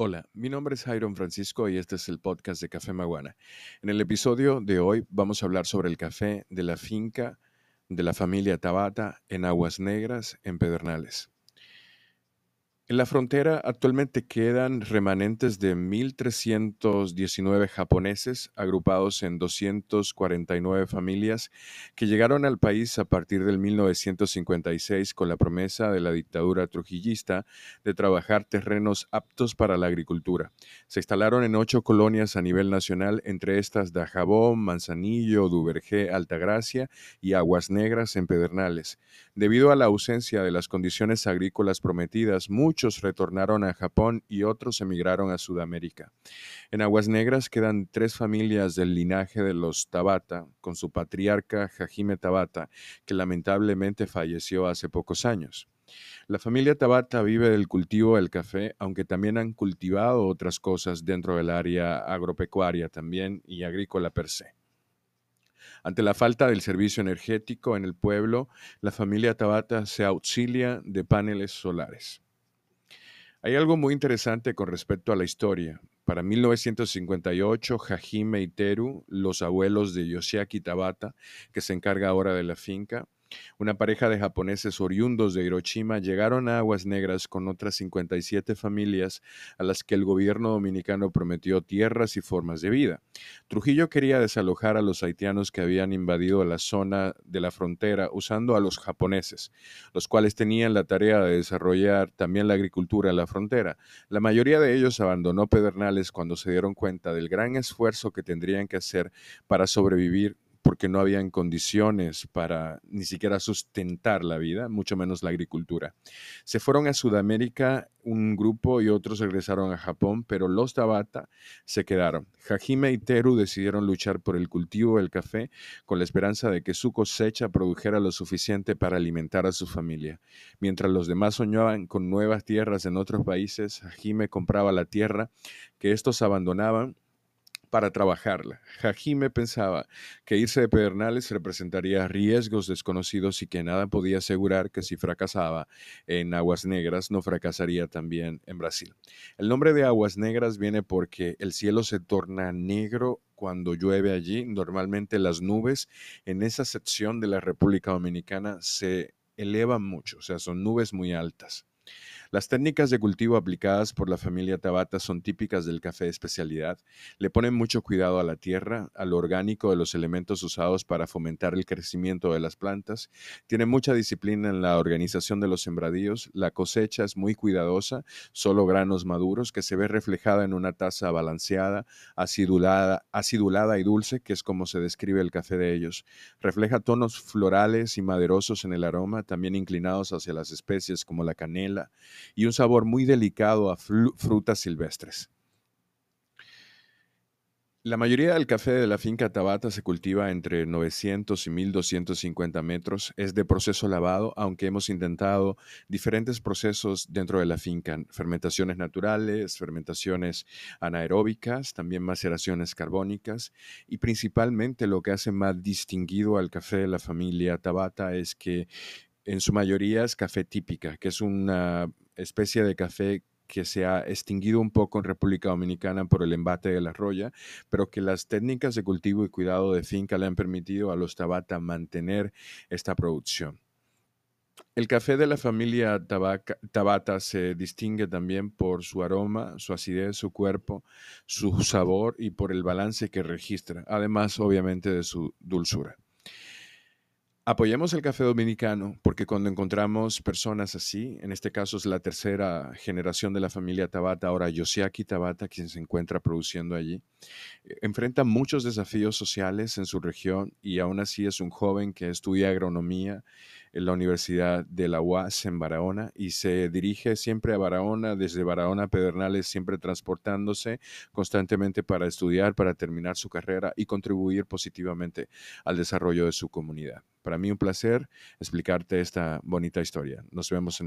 Hola, mi nombre es Jairon Francisco y este es el podcast de Café Maguana. En el episodio de hoy vamos a hablar sobre el café de la finca de la familia Tabata en Aguas Negras, en Pedernales. En la frontera actualmente quedan remanentes de 1.319 japoneses agrupados en 249 familias que llegaron al país a partir del 1956 con la promesa de la dictadura trujillista de trabajar terrenos aptos para la agricultura. Se instalaron en ocho colonias a nivel nacional, entre estas Dajabón, Manzanillo, Duvergé, Altagracia y Aguas Negras en Pedernales. Debido a la ausencia de las condiciones agrícolas prometidas, muchos retornaron a Japón y otros emigraron a Sudamérica. En Aguas Negras quedan tres familias del linaje de los Tabata, con su patriarca Jajime Tabata, que lamentablemente falleció hace pocos años. La familia Tabata vive del cultivo del café, aunque también han cultivado otras cosas dentro del área agropecuaria también y agrícola per se. Ante la falta del servicio energético en el pueblo, la familia Tabata se auxilia de paneles solares. Hay algo muy interesante con respecto a la historia. Para 1958, Hajime y Teru, los abuelos de Yoshiaki Tabata, que se encarga ahora de la finca, una pareja de japoneses oriundos de Hiroshima llegaron a Aguas Negras con otras 57 familias a las que el gobierno dominicano prometió tierras y formas de vida. Trujillo quería desalojar a los haitianos que habían invadido la zona de la frontera usando a los japoneses, los cuales tenían la tarea de desarrollar también la agricultura en la frontera. La mayoría de ellos abandonó Pedernales cuando se dieron cuenta del gran esfuerzo que tendrían que hacer para sobrevivir porque no habían condiciones para ni siquiera sustentar la vida, mucho menos la agricultura. Se fueron a Sudamérica un grupo y otros regresaron a Japón, pero los Tabata se quedaron. Hajime y Teru decidieron luchar por el cultivo del café con la esperanza de que su cosecha produjera lo suficiente para alimentar a su familia. Mientras los demás soñaban con nuevas tierras en otros países, Hajime compraba la tierra que estos abandonaban para trabajarla. Jajime pensaba que irse de Pedernales representaría riesgos desconocidos y que nada podía asegurar que si fracasaba en Aguas Negras no fracasaría también en Brasil. El nombre de Aguas Negras viene porque el cielo se torna negro cuando llueve allí. Normalmente las nubes en esa sección de la República Dominicana se elevan mucho, o sea, son nubes muy altas. Las técnicas de cultivo aplicadas por la familia Tabata son típicas del café de especialidad. Le ponen mucho cuidado a la tierra, al orgánico de los elementos usados para fomentar el crecimiento de las plantas. Tiene mucha disciplina en la organización de los sembradíos. La cosecha es muy cuidadosa, solo granos maduros, que se ve reflejada en una taza balanceada, acidulada, acidulada y dulce, que es como se describe el café de ellos. Refleja tonos florales y maderosos en el aroma, también inclinados hacia las especies como la canela, y un sabor muy delicado a frutas silvestres. La mayoría del café de la finca Tabata se cultiva entre 900 y 1250 metros. Es de proceso lavado, aunque hemos intentado diferentes procesos dentro de la finca. Fermentaciones naturales, fermentaciones anaeróbicas, también maceraciones carbónicas. Y principalmente lo que hace más distinguido al café de la familia Tabata es que en su mayoría es café típica, que es una especie de café que se ha extinguido un poco en República Dominicana por el embate de la roya, pero que las técnicas de cultivo y cuidado de finca le han permitido a los Tabata mantener esta producción. El café de la familia Tabata se distingue también por su aroma, su acidez, su cuerpo, su sabor y por el balance que registra, además obviamente de su dulzura. Apoyemos el café dominicano porque cuando encontramos personas así, en este caso es la tercera generación de la familia Tabata, ahora Yosiaki Tabata, quien se encuentra produciendo allí, eh, enfrenta muchos desafíos sociales en su región y aún así es un joven que estudia agronomía en la Universidad de la UAS en Barahona y se dirige siempre a Barahona, desde Barahona a Pedernales, siempre transportándose constantemente para estudiar, para terminar su carrera y contribuir positivamente al desarrollo de su comunidad. Para mí un placer explicarte esta bonita historia. Nos vemos en el